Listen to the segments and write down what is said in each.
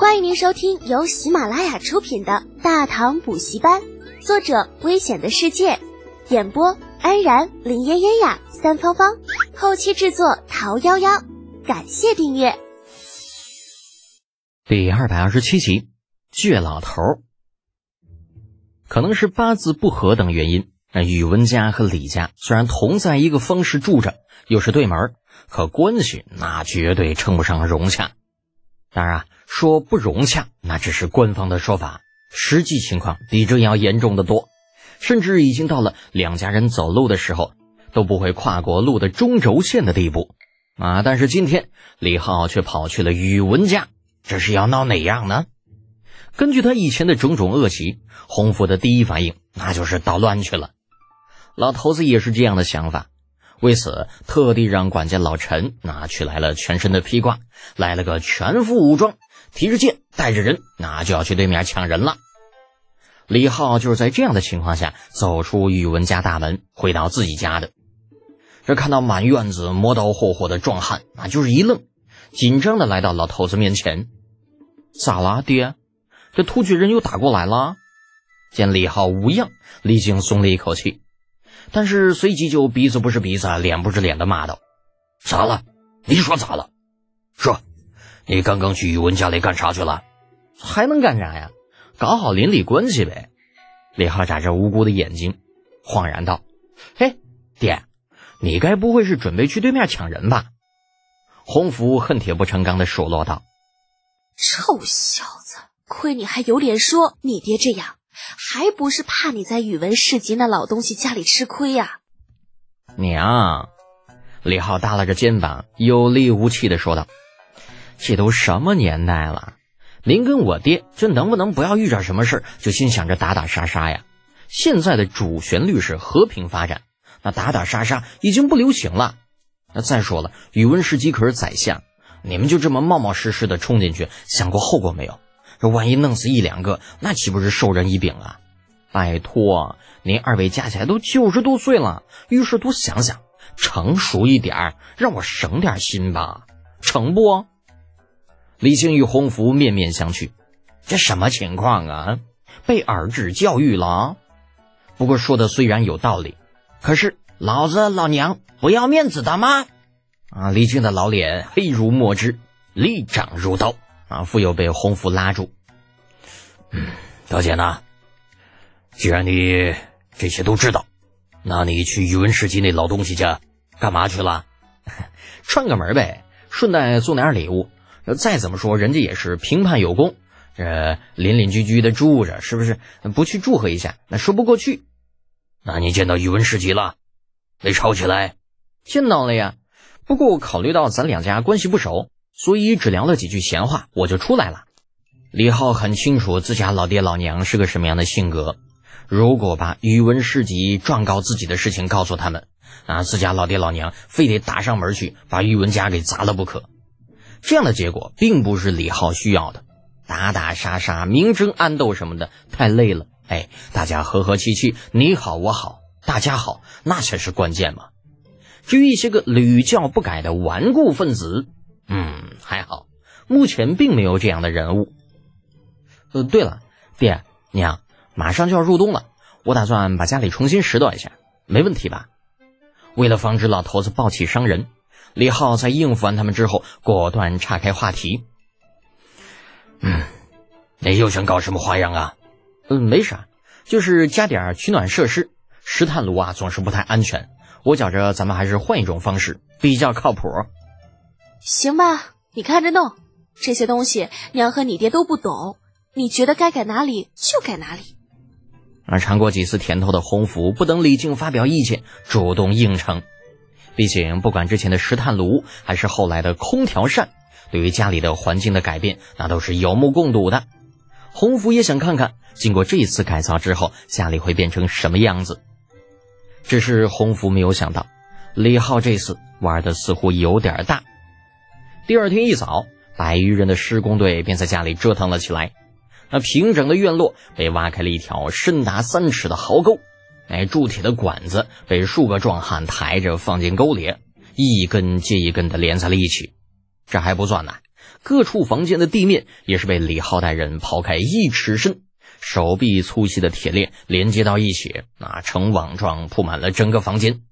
欢迎您收听由喜马拉雅出品的《大唐补习班》，作者：危险的世界，演播：安然、林嫣嫣呀、三芳芳，后期制作：桃夭夭。感谢订阅。第二百二十七集，倔老头儿。可能是八字不合等原因，那宇文家和李家虽然同在一个方室住着，又是对门儿，可关系那绝对称不上融洽。当然啊，说不融洽那只是官方的说法，实际情况比这要严重的多，甚至已经到了两家人走路的时候都不会跨过路的中轴线的地步啊！但是今天李浩却跑去了宇文家，这是要闹哪样呢？根据他以前的种种恶习，洪福的第一反应那就是捣乱去了。老头子也是这样的想法。为此，特地让管家老陈拿取来了全身的披挂，来了个全副武装，提着剑，带着人，那就要去对面抢人了。李浩就是在这样的情况下走出宇文家大门，回到自己家的。这看到满院子磨刀霍霍的壮汉，那就是一愣，紧张的来到老头子面前：“咋了，爹？这突厥人又打过来了？”见李浩无恙，李靖松了一口气。但是随即就鼻子不是鼻子，脸不是脸的骂道：“咋了？你说咋了？说，你刚刚去宇文家里干啥去了？还能干啥呀？搞好邻里关系呗。”李浩眨着无辜的眼睛，恍然道：“嘿，爹，你该不会是准备去对面抢人吧？”洪福恨铁不成钢的数落道：“臭小子，亏你还有脸说你爹这样！”还不是怕你在宇文世集那老东西家里吃亏呀！娘，李浩耷拉着肩膀，有力无气的说道：“这都什么年代了，您跟我爹这能不能不要遇着什么事就心想着打打杀杀呀？现在的主旋律是和平发展，那打打杀杀已经不流行了。那再说了，宇文世集可是宰相，你们就这么冒冒失失的冲进去，想过后果没有？”这万一弄死一两个，那岂不是授人以柄啊？拜托，您二位加起来都九十多岁了，遇事多想想，成熟一点，让我省点心吧，成不？李靖与洪福面面相觑，这什么情况啊？被儿子教育了？不过说的虽然有道理，可是老子老娘不要面子的吗？啊！李靖的老脸黑如墨汁，利掌如刀。啊！复又被洪福拉住。嗯，大姐呢？既然你这些都知道，那你去宇文世集那老东西家干嘛去了？串个门呗，顺带送点礼物。再怎么说，人家也是评判有功，这邻邻居居的住着，是不是？不去祝贺一下，那说不过去。那你见到宇文世集了？没吵起来？见到了呀。不过考虑到咱两家关系不熟。所以只聊了几句闲话，我就出来了。李浩很清楚自家老爹老娘是个什么样的性格，如果把宇文世集状告自己的事情告诉他们，那自家老爹老娘非得打上门去把宇文家给砸了不可。这样的结果并不是李浩需要的，打打杀杀、明争暗斗什么的太累了。哎，大家和和气气，你好我好，大家好，那才是关键嘛。至于一些个屡教不改的顽固分子，嗯，还好，目前并没有这样的人物。呃，对了，爹娘，马上就要入冬了，我打算把家里重新拾掇一下，没问题吧？为了防止老头子暴起伤人，李浩在应付完他们之后，果断岔开话题。嗯，你又想搞什么花样啊？嗯，没啥，就是加点取暖设施。石炭炉啊，总是不太安全，我觉着咱们还是换一种方式比较靠谱。行吧，你看着弄。这些东西娘和你爹都不懂，你觉得该改哪里就改哪里。而尝过几次甜头的洪福不等李靖发表意见，主动应承。毕竟不管之前的石炭炉，还是后来的空调扇，对于家里的环境的改变，那都是有目共睹的。洪福也想看看，经过这次改造之后，家里会变成什么样子。只是洪福没有想到，李浩这次玩的似乎有点大。第二天一早，百余人的施工队便在家里折腾了起来。那平整的院落被挖开了一条深达三尺的壕沟，哎铸铁的管子被数个壮汉抬着放进沟里，一根接一根的连在了一起。这还不算呢，各处房间的地面也是被李浩带人刨开一尺深，手臂粗细的铁链连接到一起，那成网状铺满了整个房间。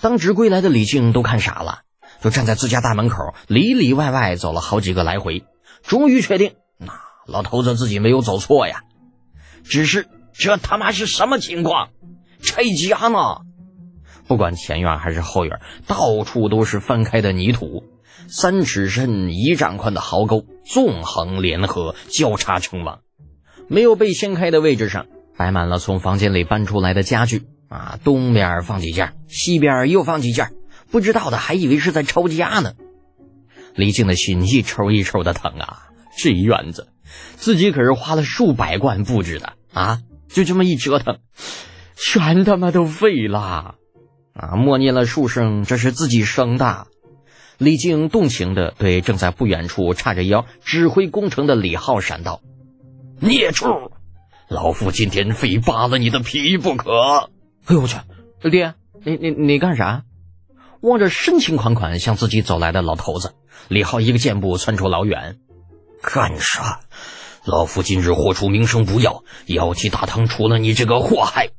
当值归来的李靖都看傻了，就站在自家大门口里里外外走了好几个来回，终于确定，那老头子自己没有走错呀。只是这他妈是什么情况？拆家呢？不管前院还是后院，到处都是翻开的泥土，三尺深、一丈宽的壕沟纵横连合，交叉成网。没有被掀开的位置上，摆满了从房间里搬出来的家具啊，东边放几件，西边又放几件，不知道的还以为是在抄家呢。李静的心一抽一抽的疼啊！这院子自己可是花了数百贯布置的啊，就这么一折腾，全他妈都废了。啊！默念了数声，这是自己生的。李靖动情地对正在不远处叉着腰指挥工程的李浩闪道：“孽畜，老夫今天非扒了你的皮不可！”哎呦我去，爹，你你你干啥？望着深情款款向自己走来的老头子，李浩一个箭步窜出老远。干啥？老夫今日豁出名声不要，也要替大唐除了你这个祸害！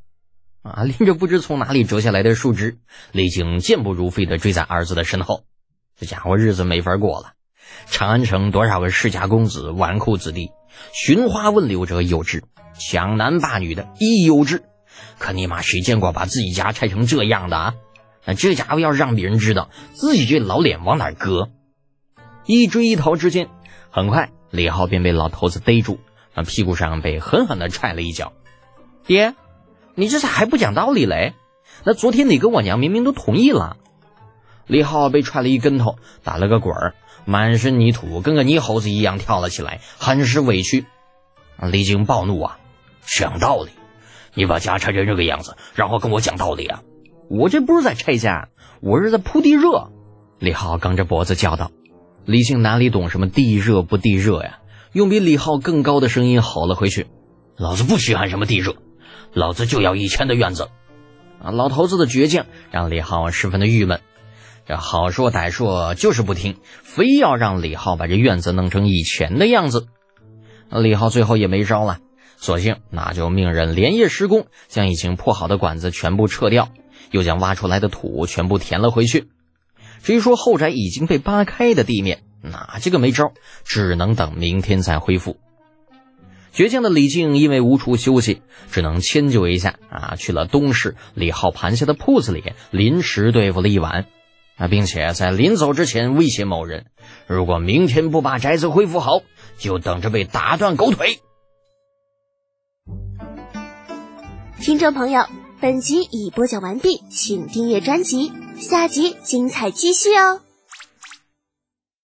啊！拎着不知从哪里折下来的树枝，李靖健步如飞地追在儿子的身后。这家伙日子没法过了。长安城多少个世家公子、纨绔子弟，寻花问柳者有之，抢男霸女的亦有之。可尼玛谁见过把自己家拆成这样的啊？那这家伙要是让别人知道，自己这老脸往哪搁？一追一逃之间，很快李浩便被老头子逮住，那屁股上被狠狠地踹了一脚。爹。你这咋还不讲道理嘞？那昨天你跟我娘明明都同意了。李浩被踹了一跟头，打了个滚儿，满身泥土，跟个泥猴子一样跳了起来，很是委屈。李靖暴怒啊，讲道理！你把家拆成这个样子，然后跟我讲道理啊！我这不是在拆家，我是在铺地热。李浩梗着脖子叫道。李靖哪里懂什么地热不地热呀？用比李浩更高的声音吼了回去：“老子不稀罕什么地热！”老子就要以前的院子，啊！老头子的倔强让李浩十分的郁闷，这好说歹说就是不听，非要让李浩把这院子弄成以前的样子。李浩最后也没招了，索性那就命人连夜施工，将已经破好的管子全部撤掉，又将挖出来的土全部填了回去。至于说后宅已经被扒开的地面，那这个没招，只能等明天再恢复。倔强的李靖因为无处休息，只能迁就一下啊，去了东市李浩盘下的铺子里临时对付了一晚啊，并且在临走之前威胁某人，如果明天不把宅子恢复好，就等着被打断狗腿。听众朋友，本集已播讲完毕，请订阅专辑，下集精彩继续哦。